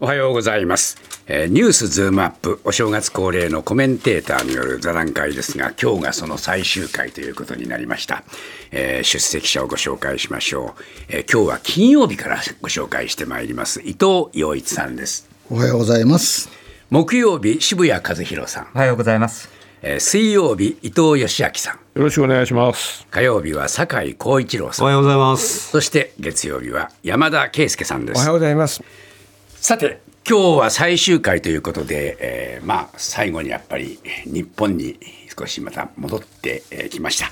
おはようございます、えーニュースズームアップお正月恒例のコメンテーターによる座談会ですが今日がその最終回ということになりました、えー出席者をご紹介しましょう、えー今日は金曜日からご紹介してまいります伊藤洋一さんですおはようございます。木曜日渋谷和弘さん、おはようございます。えー水曜日伊藤義明さんよろしくお願いします。火曜日は酒井光一郎さんようございます。そして月曜日は山田圭介さんですおはようございます。さて今日は最終回ということで、えーまあ最後にやっぱり日本に少しまた戻ってえーきました、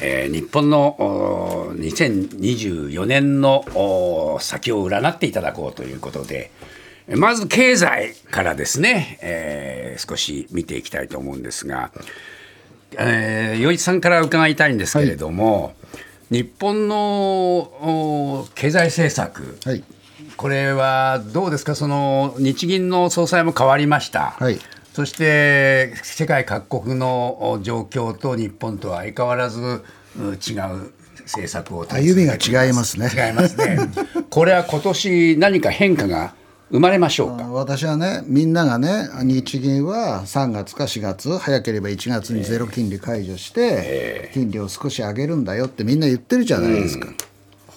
えー日本のおー2024年の先を占っていただこうということでまず経済からですね、えー少し見ていきたいと思うんですが、えー、余一さんから伺いたいんですけれども、日本のお経済政策、はい。これはどうですか、その日銀の総裁も変わりました、はい。そして世界各国のお状況と日本とは相変わらずう違う政策を歩みが違いますね。違いますね。これは今年何か変化が生まれましょうか？私はね、みんながね、日銀は3月か4月、早ければ1月にゼロ金利解除して、金利を少し上げるんだよってみんな言ってるじゃないですか。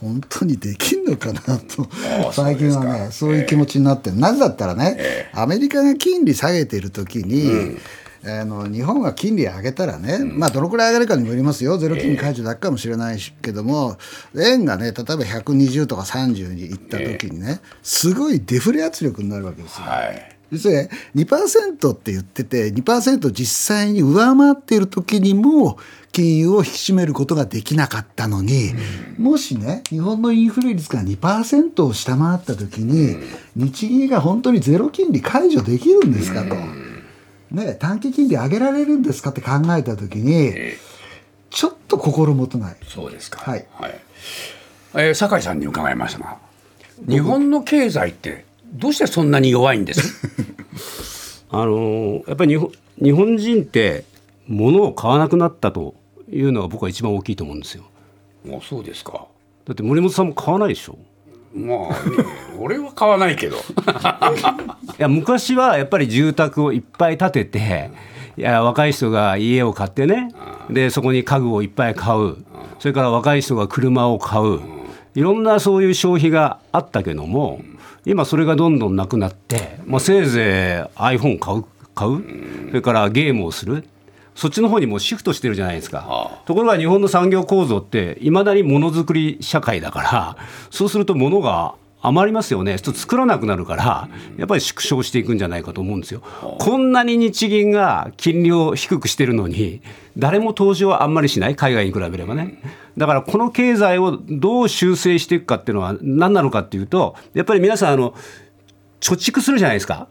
本当にできんのかなと。最近はねそういう気持ちになってるなぜだったらねアメリカが金利下げてる時に、あの日本が金利上げたらね、まあどのくらい上がるかにもよりますよ。ゼロ金利解除だけかもしれないしけども円がね例えば120とか30にいった時にねすごいデフレ圧力になるわけですよ。はい実は2%って言ってて2%実際に上回っている時にも金融を引き締めることができなかったのに、もしね日本のインフレ率が2%を下回った時に、日銀が本当にゼロ金利解除できるんですかと、ね、短期金利上げられるんですかって考えた時にちょっと心もとない。そうですか。はい。えー酒井さんに伺いましたが、日本の経済ってどうしてそんなに弱いんです？あのやっぱり日本日本人って物を買わなくなったというのが僕は一番大きいと思うんですよ。もうそうですか。だって森本さんも買わないでしょ？まあ、ね、俺は買わないけど。いや昔はやっぱり住宅をいっぱい建てていや若い人が家を買ってねでそこに家具をいっぱい買うそれから若い人が車を買ういろんなそういう消費があったけども今それがどんどんなくなって、まあ、せいぜい iPhone 買う買う？それからゲームをする？そっちの方にもうシフトしてるじゃないですか。ところが日本の産業構造っていまだにものづくり社会だからそうすると物が余りますよね。ちょっと作らなくなるからやっぱり縮小していくんじゃないかと思うんですよ。こんなに日銀が金利を低くしてるのに誰も投資をあんまりしない？海外に比べればねだからこの経済をどう修正していくかっていうのは何なのかっていうとやっぱり皆さんあの貯蓄するじゃないですか、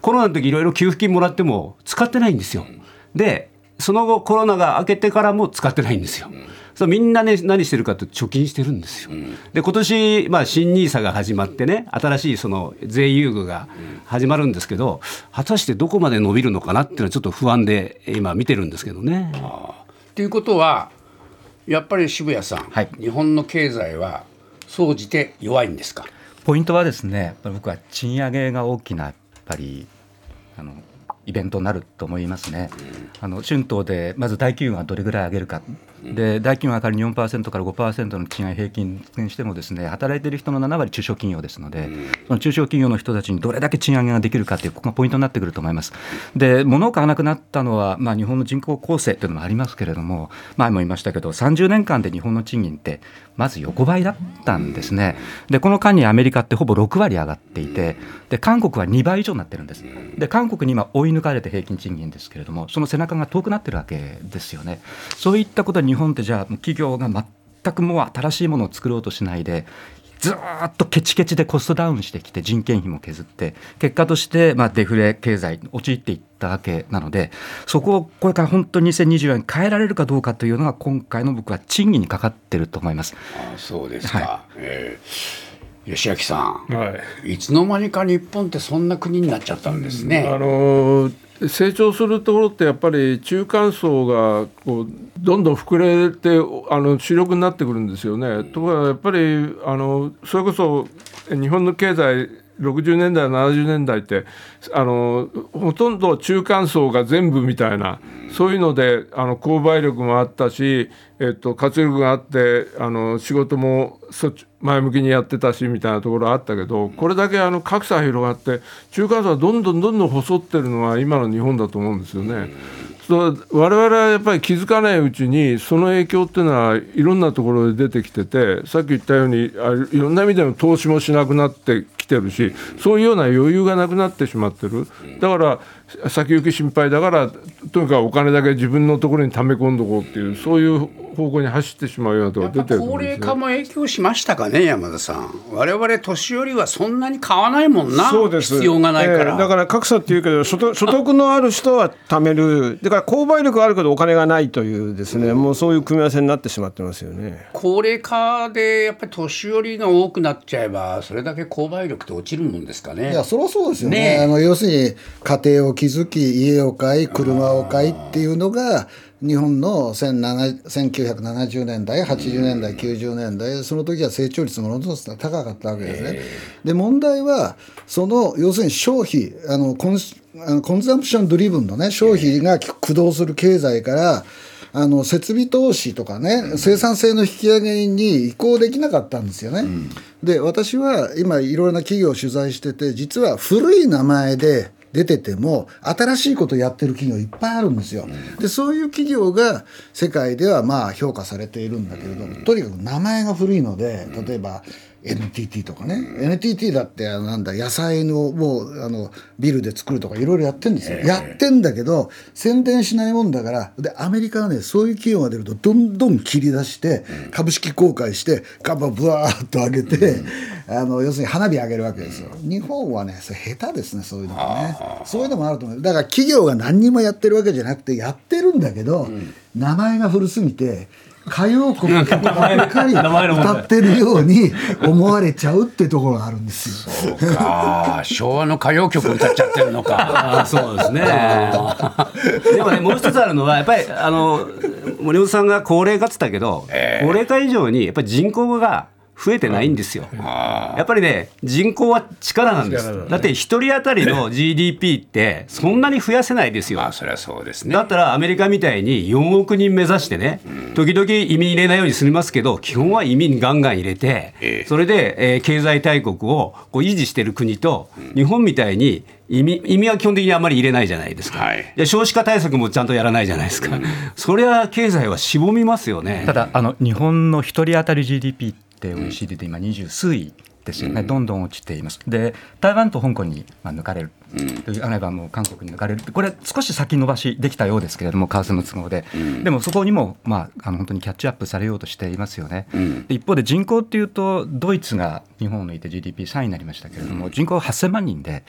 コロナの時いろいろ給付金もらっても使ってないんですよ。でその後コロナが明けてからも使ってないんですよ。そみんなね何してるかというと貯金してるんですよ。で今年、まあ、新 NISA が始まってね新しいその税優遇が始まるんですけど果たしてどこまで伸びるのかなっていうのはちょっと不安で今見てるんですけどね。ということはやっぱり渋谷さん、はい日本の経済は総じて弱いんですか？ポイントはですね、僕は賃上げが大きなやっぱりあのイベントになると思いますね。あの春闘でまず大企業がどれぐらい上げるか。で大企業が仮に4%から5%の賃上げ平均にしてもですね働いている人の7割中小企業ですので、その中小企業の人たちにどれだけ賃上げができるかというここがポイントになってくると思います。で物を買わなくなったのは、まあ、日本の人口構成というのもありますけれども前も言いましたけど30年間で日本の賃金ってまず横ばいだったんですね。でこの間にアメリカってほぼ6割上がっていてで韓国は2倍以上になってるんです。で韓国に今追い抜かれて平均賃金ですけれどもその背中が遠くなってるわけですよね。そういったことで日本ってじゃあ企業が全くもう新しいものを作ろうとしないでずーっとケチケチでコストダウンしてきて人件費も削って結果としてまあデフレ経済に陥っていったわけなのでそこをこれから本当に2024年変えられるかどうかというのが今回の僕は賃金にかかってると思います。あそうですか。はえー吉明さん、はい。いつの間にか日本ってそんな国になっちゃったんですね。あのー成長するところってやっぱり中間層がこうどんどん膨れてあの主力になってくるんですよね。ところがやっぱりあのそれこそ日本の経済60年代70年代ってあのほとんど中間層が全部みたいなそういうのであの購買力もあったし、えっと、活力があってあの仕事もそっち前向きにやってたしみたいなところあったけどこれだけあの格差が広がって中間層がどんどんどんどん細ってるのは今の日本だと思うんですよね。我々はやっぱり気づかないうちにその影響っていうのはいろんなところで出てきててさっき言ったようにあいろんな意味での投資もしなくなってきてるしそういうような余裕がなくなってしまってる。だから先行き心配だからとにかくお金だけ自分のところに溜め込んどこうっていうそういう方向に走ってしまうようなところが出てると思高齢化も影響しましたかね山田さん。我々年寄りはそんなに買わないもんな。そうです。必要がないから、ええ。だから格差っていうけど所得 所得のある人は貯める。だから購買力があるけどお金がないというですね。もうそういう組み合わせになってしまってますよね。高齢化でやっぱり年寄りが多くなっちゃえばそれだけ購買力って落ちるもんですかね。いやそりゃそうですよね。ねえ。あの要するに家庭を築き家を買い車を買いっていうのが日本の17 1970年代80年代90年代その時は成長率ものすごく高かったわけですね。で問題はその要するに消費あの con あの consumption driven のね消費が駆動する経済からあの設備投資とかね生産性の引き上げに移行できなかったんですよね。で私は今いろいろな企業を取材してて実は古い名前で出てても新しいことやってる企業いっぱいあるんですよ。でそういう企業が世界ではまあ評価されているんだけれどもとにかく名前が古いので例えば NTT とかね。NTT だってなんだ野菜のもうあのビルで作るとかいろいろやってんですよ、やってんだけど宣伝しないもんだからでアメリカはねそういう企業が出るとどんどん切り出して株式公開して株をブワーッと上げて、あの要するに花火上げるわけですよ。日本はねそれ下手ですねそういうのがね。そういうのもあると思う。だから企業が何にもやってるわけじゃなくてやってるんだけど、名前が古すぎて歌謡曲ばっかり歌ってるように思われちゃうってところがあるんですよ。そうか。昭和の歌謡曲歌っちゃってるのか。あそうですね。でもね、もう一つあるのは、やっぱり、あの、森本さんが高齢化って言ったけど、高齢化以上に、やっぱり人口が増えてないんですよ。やっぱりね、人口は力なんです。だって、一人当たりの GDP って、そんなに増やせないですよ。まあ。そりゃそうですね。だったらアメリカみたいに4億人目指してね、時々移民入れないようにすみますけど、基本は移民ガンガン入れてええ、それで、えー経済大国をこう維持している国と、日本みたいに移民移民は基本的にあんまり入れないじゃないですか、はい。で少子化対策もちゃんとやらないじゃないですか、それは経済はしぼみますよね。ただあの日本の一人当たり GDP って OECD で今二十数位ですよね、どんどん落ちています。で台湾と香港にまあ抜かれる、あるいはもう韓国に抜かれる。これ少し先延ばしできたようですけれども為替の都合で、でもそこにもまああの本当にキャッチアップされようとしていますよね。で一方で人口っていうとドイツが日本を抜いて GDP3 位になりましたけれども、人口8000万人で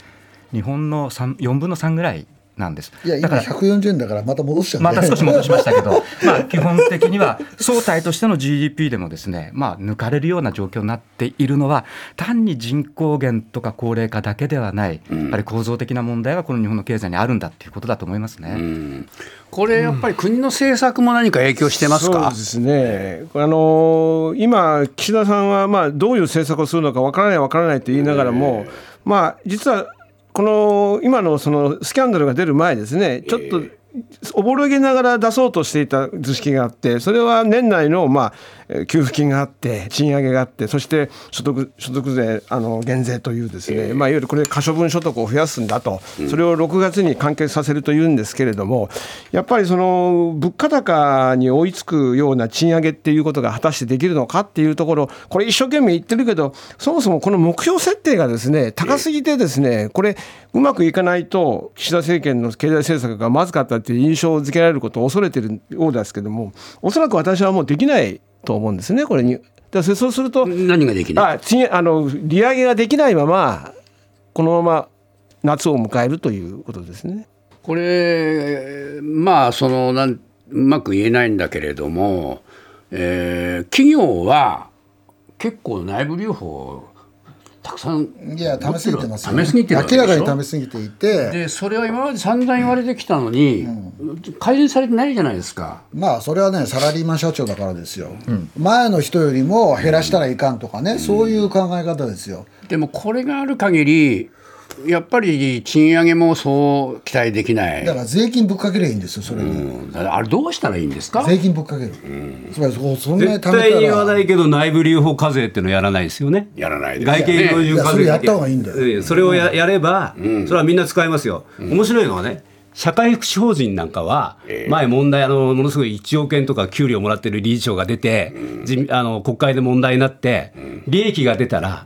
日本の3 4分の3ぐらいなんです。いや今だから140円だからまた戻しちゃうんまでた少し戻しましたけど、まあ、基本的には総体としての GDP でもですね、まあ、抜かれるような状況になっているのは単に人口減とか高齢化だけではない、やっぱり構造的な問題がこの日本の経済にあるんだっていうことだと思いますね。これやっぱり国の政策も何か影響してますか？そうで、すね、あの今、岸田さんはまあどういう政策をするのかわからない、わからないと言いながらも、まあ、実はこの今のそのスキャンダルが出る前ですね、ちょっとおぼろげながら出そうとしていた図式があって、それは年内のまあえー給付金があって、賃上げがあって、そして所得所得税あの減税というですね、まあ、いわゆるこれ、可処分所得を増やすんだと、それを6月に完結させるというんですけれども、やっぱりその物価高に追いつくような賃上げっていうことが果たしてできるのかっていうところ、これ、一生懸命言ってるけど、そもそもこの目標設定がですね高すぎて、ですねこれ、うまくいかないと、岸田政権の経済政策がまずかったっていう印象を付けられることを恐れてるようですけども、おそらく私はもうできないと思うんですね、これに。だそうすると、何ができない？あ賃あの利上げができないまま、このまま夏を迎えるということですね。これまあそのなんうまく言えないんだけれども、えー企業は結構内部留保たくさんいや試しすぎてますよ、試しすぎて明らかに試しすぎていて。でそれは今まで散々言われてきたのに、改善されてないじゃないですか。まあそれはねサラリーマン社長だからですよ、前の人よりも減らしたらいかんとかね、そういう考え方ですよ。でもこれがある限りやっぱり賃上げもそう期待できない。だから税金ぶっかけりゃいいんですよそれに、うんあれどうしたらいいんですか？税金ぶっかける、つまりそそんなにた対に言わならいけど内部留保課税っていうのやらないですよね。やらないです外形のいやそれやった方がいいんだよよ。それをややれば、それはみんな使いますよ。面白いのはね。社会福祉法人なんかは、前問題あのものすごい1億円とか給料もらってる理事長が出て、自あの国会で問題になって、利益が出たら、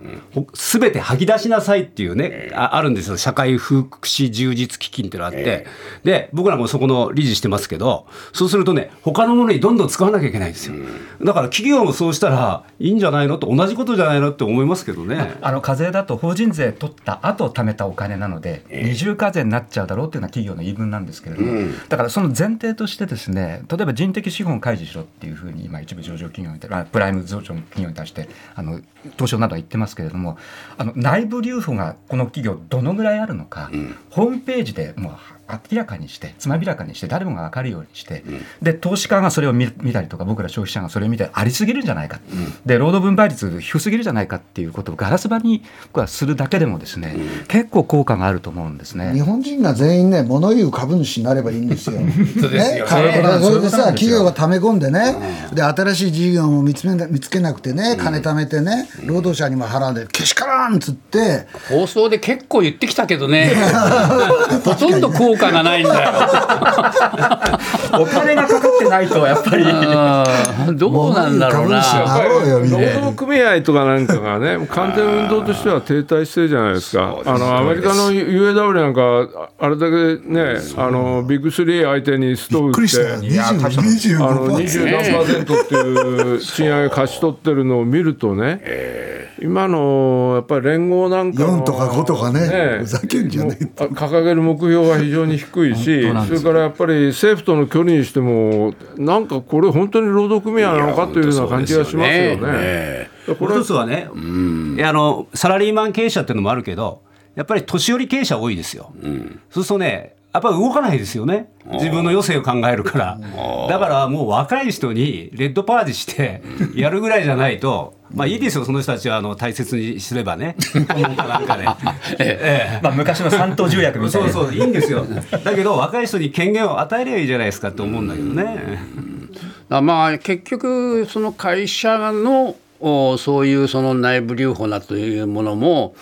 すべて吐き出しなさいっていうね、ああるんですよ、社会福祉充実基金っていうのがあって、で僕らもそこの理事してますけど、そうするとね、他のものにどんどん使わなきゃいけないんですよ。だから企業もそうしたらいいんじゃないのと、同じことじゃないのって思いますけどね。あの課税だと法人税取った後貯めたお金なので、二重課税になっちゃうだろうっていうのは企業の言い分なんですけれども、だからその前提としてですね例えば人的資本を開示しろっていうふうに今一部上場企業にプライム上場企業に対してあの東証などは言ってますけれどもあの内部留保がこの企業どのぐらいあるのか、ホームページでもう明らかにしてつまびらかにして誰もが分かるようにして、で投資家がそれを見見たりとか僕ら消費者がそれを見てありすぎるんじゃないか、で労働分配率低すぎるじゃないかっていうことをガラス張りに僕はするだけでもですね、結構効果があると思うんですね。日本人が全員ね物言う株主になればいいんですよ。そうですよ。ね、ねかそれでさ企業が溜め込んでね、で新しい事業も見つめな見つけなくてね金貯めてね、労働者にも払うんでけしからんっつって。放送で結構言ってきたけどね。ほとんど効果がないんだよ。お金がかかってないとやっぱり。どうなんだろうな。労。働組合とかなんかがね、完全運動としては停滞してるじゃないですか、あのアメリカの UAW なんか、あれだけね、あのビッグスリー相手にストびっくりしたよ。打って、20あの25% 20何パーセントっていう賃上げ貸し取ってるのを見るとね、今のやっぱり連合なんかの4とか5とかねふざけんじゃねえ掲げる目標が非常に低いし、それからやっぱり政府との距離にしても、なんかこれ、本当に労働組合なのかというような感じがしますよね。えこれ一つはね、いやあのサラリーマン経営者っていうのもあるけど、やっぱり年寄り経営者多いですよ。そうするとね、やっぱり動かないですよね、自分の余生を考えるから。だからもう若い人にレッドパージしてやるぐらいじゃないと、まあいいですよ、その人たちはあの大切にすればね、なんかなんかね。ええまあ昔の三党条約みたいなそうそう、いいんですよ。だけど、若い人に権限を与えればいいじゃないですかって思うんだけどね。あまあ結局その会社のおそういうその内部留保なというものも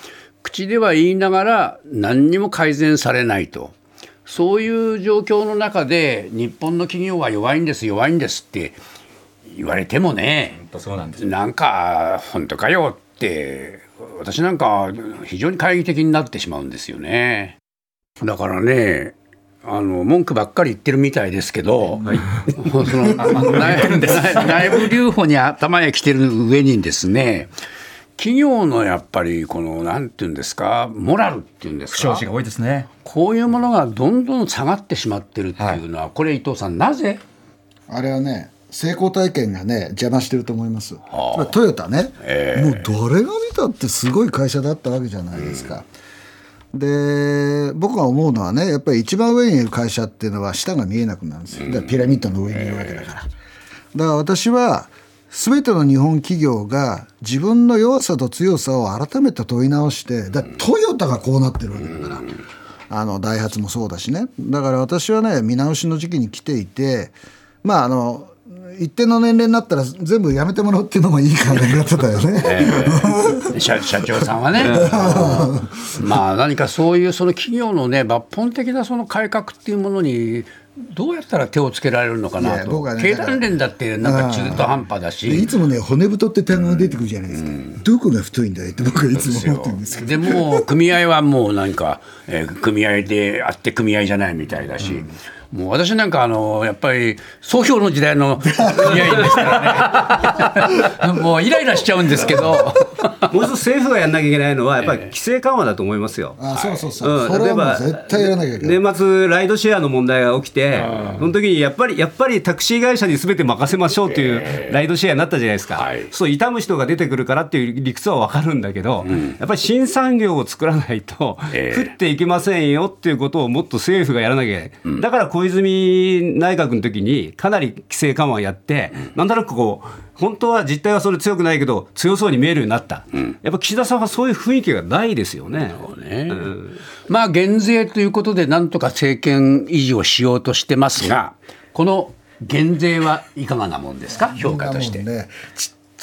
口では言いながら何にも改善されないとそういう状況の中で日本の企業は弱いんです弱いんですって言われてもねなんですなんか本当かよって私なんか非常に懐疑的になってしまうんですよね。だからねあの文句ばっかり言ってるみたいですけど、もうその内内内部留保に頭へ来てる上にですね企業のやっぱりこのなんていうんですかモラルっていうんですか不祥事が多いですね。こういうものがどんどん下がってしまってるっていうのは、これ伊藤さんなぜ？あれはね成功体験がね邪魔してると思います、まあトヨタね、もう誰が見たってすごい会社だったわけじゃないですか、で僕が思うのはねやっぱり一番上にいる会社っていうのは下が見えなくなるんですよ。だからピラミッドの上にいるわけだから、だから私は全ての日本企業が自分の弱さと強さを改めて問い直してだトヨタがこうなってるわけだから。あのダイハツもそうだしね。だから私はね見直しの時期に来ていてまああの一定の年齢になったら全部やめてもらうっていうのもいい考え方だよね。社社長さんはね、まあ何かそういうその企業のね抜本的なその改革っていうものにどうやったら手をつけられるのかいなと、ね経団連だってなんか中途半端だでいし。つもね骨太って単語が出てくるじゃないですか、どこが太いんだよって僕はいつも思ってるんですけど。でもう組合はもうなんか、えー組合であって組合じゃないみたいだし、もう私なんかあのやっぱり総評の時代の組合員ですからねもうイライラしちゃうんですけど。もう一つ政府がやんなきゃいけないのは、やっぱり規制緩和だと思いますよ。あそうそうそう、うん。例えば絶対やらなきゃいけない、年末ライドシェアの問題が起きて、て、その時にやっぱりやっぱりタクシー会社にすべて任せましょうというライドシェアになったじゃないですか、はい。そう痛む人が出てくるからっていう理屈は分かるんだけど、やっぱり新産業を作らないと、ええ。食っていけませんよっていうことをもっと政府がやらなきゃいけない、だから小泉内閣の時にかなり規制緩和をやって、なんとなくこう、本当は実態はそれ強くないけど、強そうに見えるようになった、やっぱ岸田さんはそういう雰囲気がないですよね。ね。まあ減税ということでなんとか政権維持をしようとしてますがこの減税はいかがなもんですか？評価として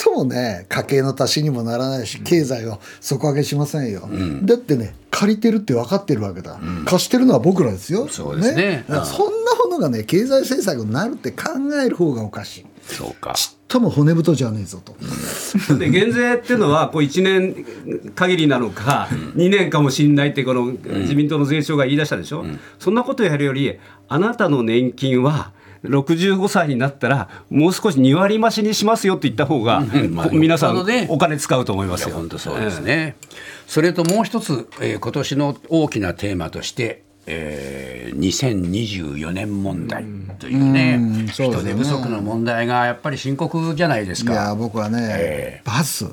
ともね家計の足しにもならないし経済を底上げしませんよ、だってね借りてるって分かってるわけだ、貸してるのは僕らですよ。そうですね。だからそんなものがね経済政策になるって考える方がおかしい。そうか。ちっとも骨太じゃねえぞと、で減税っていうのはこう1年限りなのか2年かもしれないってこの自民党の税調が言い出したでしょ、そんなことやるよりあなたの年金は65歳になったらもう少し2割増しにしますよって言った方が、まあこ皆さんお金使うと思いまいやすよ。本当そうですね、それともう一つ、えー今年の大きなテーマとして、えー2024年問題というね、うんそうですよね人手不足の問題がやっぱり深刻じゃないですいやか。僕はね、えバス、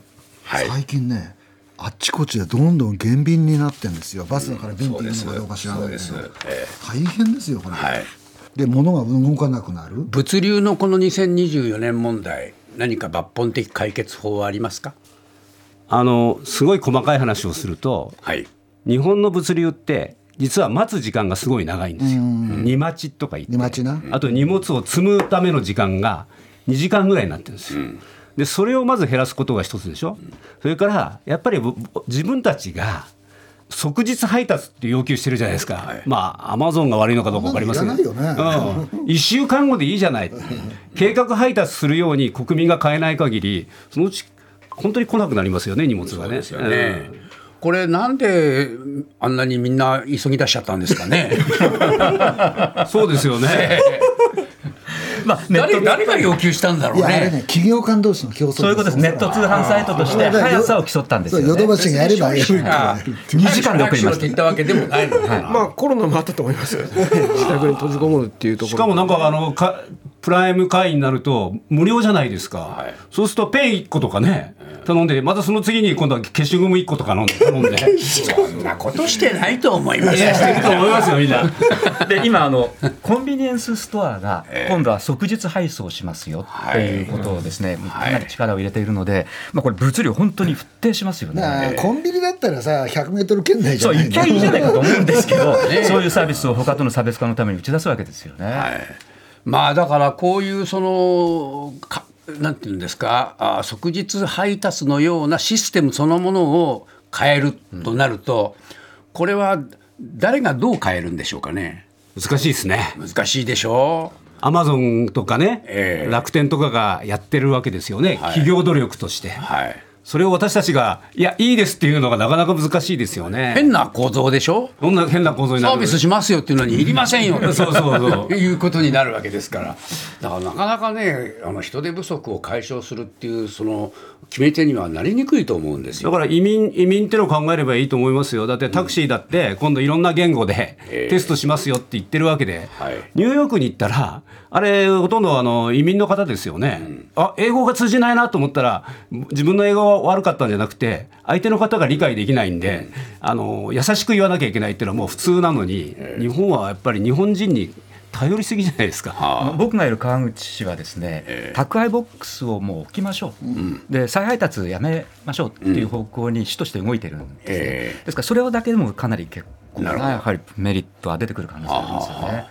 はい。最近ねあっちこっちでどんどん減便になってるんですよ。バスだから便っていうのかどうか知らない大変ですよこれ、はいで物が動かなくなる。物流のこの2024年問題何か抜本的解決法はありますか？あのすごい細かい話をするとはい。日本の物流って実は待つ時間がすごい長いんですよ。荷待ちとか言って。荷待ちな。あと荷物を積むための時間が2時間ぐらいになってるんですよ。でそれをまず減らすことが一つでしょ、それからやっぱりぼ自分たちが即日配達って要求してるじゃないですか、まあアマゾンが悪いのかどうか分かりませんそんなのいらないよねうん、1週間後でいいじゃない、計画配達するように国民が変えない限りそのうち本当に来なくなりますよね荷物がね。ですよね。これなんであんなにみんな急ぎ出しちゃったんですかね。う んそうですよね。まあ、ネット誰誰が要求したんだろいうやあれね。ね企業間同士の競争そういうことですネット通販サイトとして速さを競ったんですよ、ね、ヨドバシがやればいいあ2時間で送りました。って言ったわけでもない。まあコロナもあったと思いますよね自宅に閉じこもるっていうところしかもなんかあのかプライム会員になると無料じゃないですか、はい。そうするとペン1個とかね頼んでまたその次に今度は消しゴム1個とか飲んで 頼んで。そんなことしてないと思います。よ。してると思いますよみんな。で今あのコンビニエンスストアが今度は即日配送しますよっていうことをですね、かなり力を入れているので、まあ、これ物流本当に沸騰しますよね。コンビニだったらさ100メートル圏内じゃそうない一回いいじゃないかと思うんですけど、そういうサービスを他との差別化のために打ち出すわけですよね。まあだからこういうそのかなんていうんですかあ即日配達のようなシステムそのものを変えるとなると、これは誰がどう変えるんでしょうかね。難しいですね。難しいでしょアマゾンとかね、ええ。楽天とかがやってるわけですよね、企業努力として。うはいそれを私たちが、いや、いいですっていうのがなかなか難しいですよね。変な構造でしょ？そんな変な構造になる？サービスしますよっていうのにいりませんよ。そうそうそう いうことになるわけですから。だからなかなかねあの人手不足を解消するっていうその決め手にはなりにくいと思うんですよ。だから移民移民っていうのを考えればいいと思いますよ、だってタクシーだって今度いろんな言語でええ。テストしますよって言ってるわけで、はい。ニューヨークに行ったら、あれ、ほとんどあの移民の方ですよね、あ英語が通じないなと思ったら、自分の英語が悪かったんじゃなくて、相手の方が理解できないんで、あの優しく言わなきゃいけないっていうのはもう普通なのに、日本はやっぱり日本人に頼りすぎじゃないですか。あの僕がいる川口市はですね、宅配ボックスをもう置きましょう、で再配達やめましょうっていう方向に市として動いてるんですね、えですからそれをだけでもかなり結構なやはりメリットは出てくる可能性ありますよね。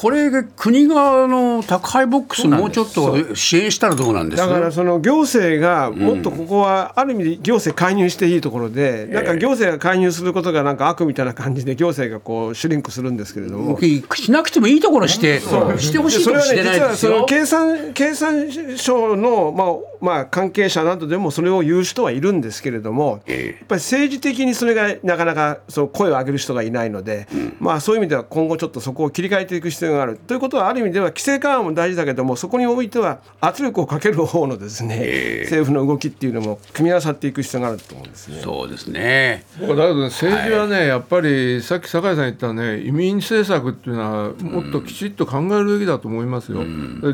これ国があの宅配ボックスもうちょっと支援したらどうなんです？だからその行政がもっとここはある意味で行政介入していいところで、なんか行政が介入することがなんか悪みたいな感じで行政がこうシュリンクするんですけれども。しなくてもいいところしてしてほしいとこそれはねしてない実はそのですよ。経産経産省のまあまあ、関係者などでもそれを言う人はいるん。ですけれども、やっぱり政治的にそれがなかなかそう声を上げる人がいないので、まあ、そういう意味では今後ちょっとそこを切り替えていく必要があるということはある意味では規制緩和も大事だけどもそこにおいては圧力をかける方のですね、政府の動きっていうのも組み合わさっていく必要があると思うんですね。そうですね。だけど政治はね、やっぱりさっき酒井さん言ったね移民政策っていうのはもっときちっと考えるべきだと思いますよ。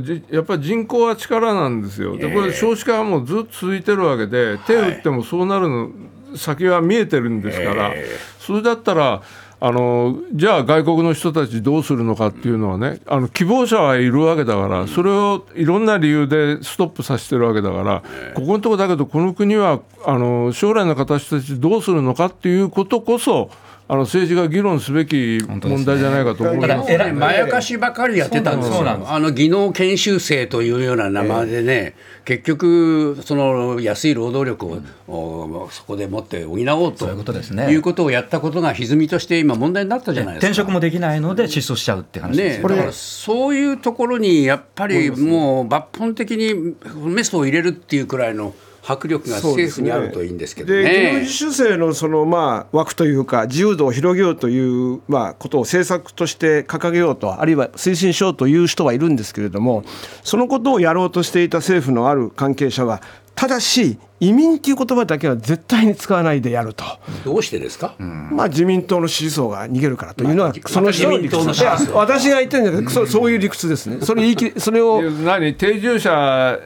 じやっぱり人口は力なんですよ。でこれ少子化はもうずっと続いてるわけで手を打ってもそうなるの先は見えてるんですから、それだったら。あのじゃあ外国の人たちどうするのかっていうのはねあの希望者はいるわけだからそれをいろんな理由でストップさせてるわけだからここのところだけどこの国はあの将来の形たちどうするのかっていうことこそあの政治が議論すべき問題じゃないかと思います。ただまやかしばかりやってたんですよ。あの技能研修生というような名前でね、結局その安い労働力を、そこでもって補おうということですね。いうことをやったことが歪みとして今問題になったじゃないですか。転職もできないので失踪しちゃうって話ですね。だからそういうところにやっぱりもう抜本的にメスを入れるっていうくらいの。迫力が政府にあるといいんですけどね。で、技能実習生のそのまあ枠というか自由度を広げようというまあことを政策として掲げようとあるいは推進しようという人はいるんですけれども、そのことをやろうとしていた政府のある関係者はただし移民っていう言葉だけは絶対に使わないでやると。どうしてですか？まあ自民党の支持層が逃げるからというのは、その自民党の支持層。私が言ってるんじゃなくて、そそういう理屈ですね。それ言い切それを何？定住者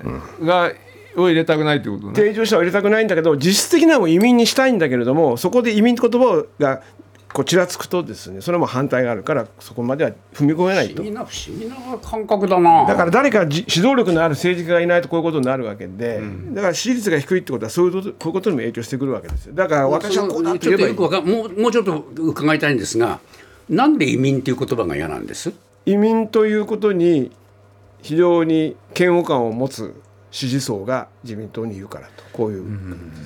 が、を入れたくないってことね。定住者を入れたくないんだけど実質的にはもう移民にしたいんだけれどもそこで移民って言葉がこうちらつくとですねそれも反対があるからそこまでは踏み込めないと。不思議な不思議な感覚だな。だから誰か指導力のある政治家がいないとこういうことになるわけで、うん、だから支持率が低いってことはそういうことこういうことにも影響してくるわけですよ。だから私はこうなって言えばいい。もうもうちょっと伺いたいんですがなんで移民っていう言葉が嫌なんです？移民ということに非常に嫌悪感を持つ支持層が自民党にいるからとこういう、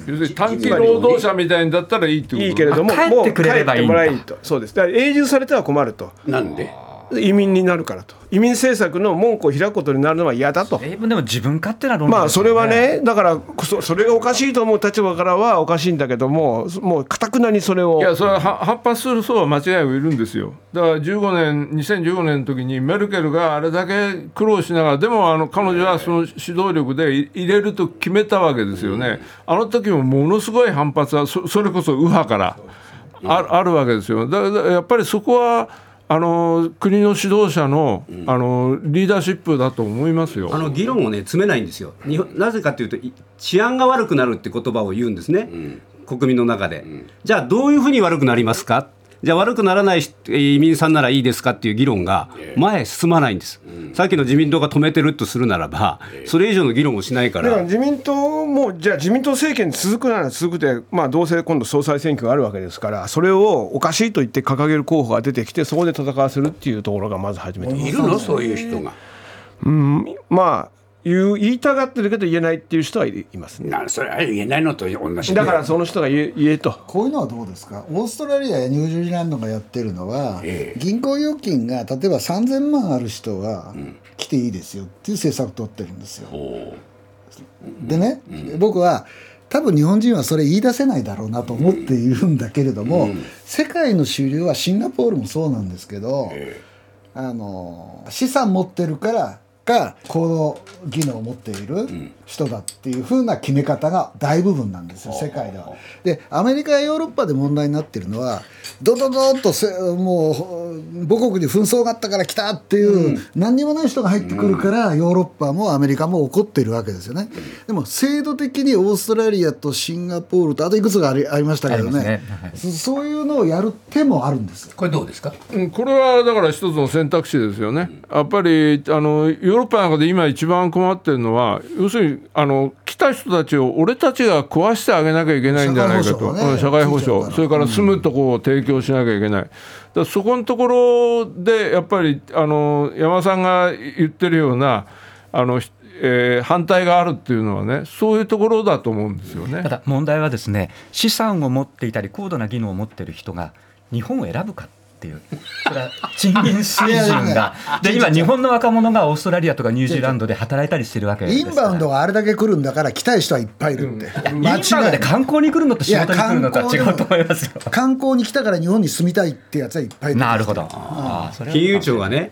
要するに短期労働者みたいにだったらいいってこといいけれども帰ってくれればいいんだ。もう帰ってもらいと。そうです。だから永住されては困ると。なんで？移民になるからと。移民政策の門戸を開くことになるのは嫌だと。でも自分勝手な論理まあそれはねだからそそれがおかしいと思う立場からはおかしいんだけどももうかたくなにそれを。いやそれは反発する層は間違いがいるんですよ。だから15年2015年の時にメルケルがあれだけ苦労しながらでもあの彼女はその指導力で入れると決めたわけですよね。あの時もものすごい反発はそそれこそ右派からああるわけですよ。だからやっぱりそこはあの国の指導者の,、あのリーダーシップだと思いますよ。あの議論をね詰めないんですよ。日本なぜかというと治安が悪くなるって言葉を言うんですね、国民の中で。じゃあどういうふうに悪くなりますか？じゃあ悪くならない移民さんならいいですかっていう議論が前進まないんです、さっきの自民党が止めてるとするならば、それ以上の議論をしないから。だから自民党も、じゃあ自民党政権続くなら続くで、まあ、どうせ今度総裁選挙があるわけですから、それをおかしいと言って掲げる候補が出てきて、そこで戦わせるっていうところがまず初めているの、そういう人が。うん、まあ言う言いたがってるけど言えないっていう人はいますね。なそれは言えないのと同じだからその人が言え言えと。こういうのはどうですか？オーストラリアやニュージーランドがやってるのは、ええ。銀行預金が例えば3000万ある人は来ていいですよっていう政策を取ってるんですよ。でね、僕は多分日本人はそれ言い出せないだろうなと思っているんだけれども、世界の主流はシンガポールもそうなんですけど、あの資産持ってるからか行動技能を持っている人だっていう風な決め方が大部分なんですよ世界では。でアメリカやヨーロッパで問題になってるのはドドドッとせもう母国に紛争があったから来たっていう、何にもない人が入ってくるから、ヨーロッパもアメリカも怒ってるわけですよね。でも制度的にオーストラリアとシンガポールとあといくつかありありましたけどねねはいそそういうのをやる手もあるんですよ。これどうですか？うんこれはだから一つの選択肢ですよね。やっぱりあのヨーロッパなんかで今一番困ってるのは要するにあの来た人たちを俺たちが壊してあげなきゃいけないんじゃないかと。社会保障それから住むところを提供しなきゃいけない。だからそこのところでやっぱりあの山さんが言ってるようなあの、えー反対があるっていうのはねそういうところだと思うんですよね。た。だ問題はですね資産を持っていたり高度な技能を持っている人が日本を選ぶかっていう、それは賃金水準が、で今、日本の若者がオーストラリアとかニュージーランドで働いたりしてるわけですインバウンドがあれだけ来るんだから来たい人はいっぱいいるって、インバウンドで観光に来るのと仕事に来るのとは違うと思いますよ。観光に来たから日本に住みたいってやつはいっぱいいる。なるほど。金融庁がね、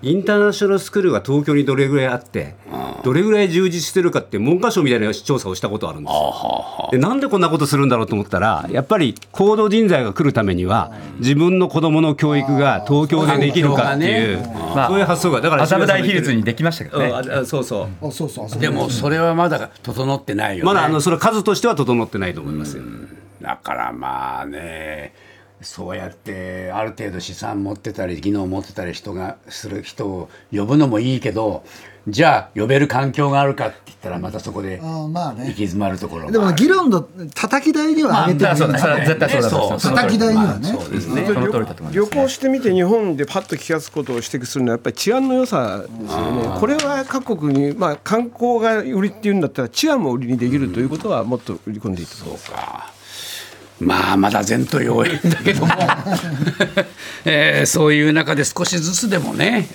インターナショナルスクールが東京にどれぐらいあって、どれぐらい充実してるかって文科省みたいな調査をしたことあるんです。よ。でなんでこんなことするんだろうと思ったら、やっぱり高度人材が来るためには、自分の子どもの教育が東京でできるかっていう、まあそういう発想が、だから麻布台ヒルズにできましたけどね。うんああそうそう。あそうそうそうでもそれはまだ整ってないよね。まだあのそれ数としては整ってないと思いますよ。だからまあねそうやってある程度資産持ってたり技能持ってたり人がする人を呼ぶのもいいけどじゃあ呼べる環境があるかって言ったらまたそこであーまあね。行き詰まるところでも議論の叩き台には上げてるまあそうだそれは絶対そう叩き台にはね。旅。行してみて日本でパッと気が付くことを指摘するのはやっぱり治安の良さですよね。これは各国にまあ観光が売りっていうんだったら治安も売りにできるということはもっと売り込んでいいと思います。そうかまあまだ前途洋々だけども、えーそういう中で少しずつでもね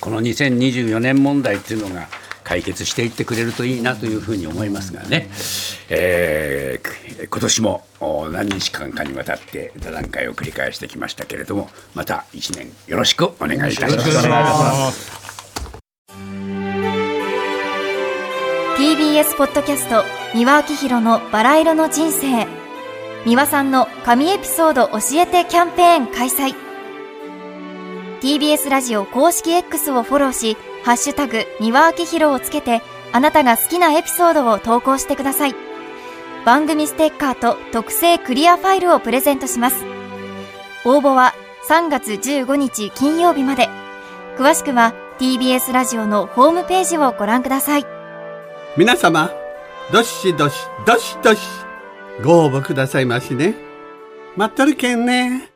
この2024年問題っていうのが解決していってくれるといいなというふうに思いますがね、えー今年もお何日間かにわたって座談会を繰り返してきましたけれどもまた1年よろしくお願いいたします。TBS ポッドキャスト三輪明宏のバラ色の人生三輪さんの神エピソード教えてキャンペーン開催。TBS ラジオ公式 X をフォローし「ハッシュタグ三輪明宏」をつけてあなたが好きなエピソードを投稿してください。番組ステッカーと特製クリアファイルをプレゼントします。応募は3月15日金曜日まで。詳しくは TBS ラジオのホームページをご覧ください。皆様、どしどし、どしどし、ご応募くださいましね。待っとるけんね。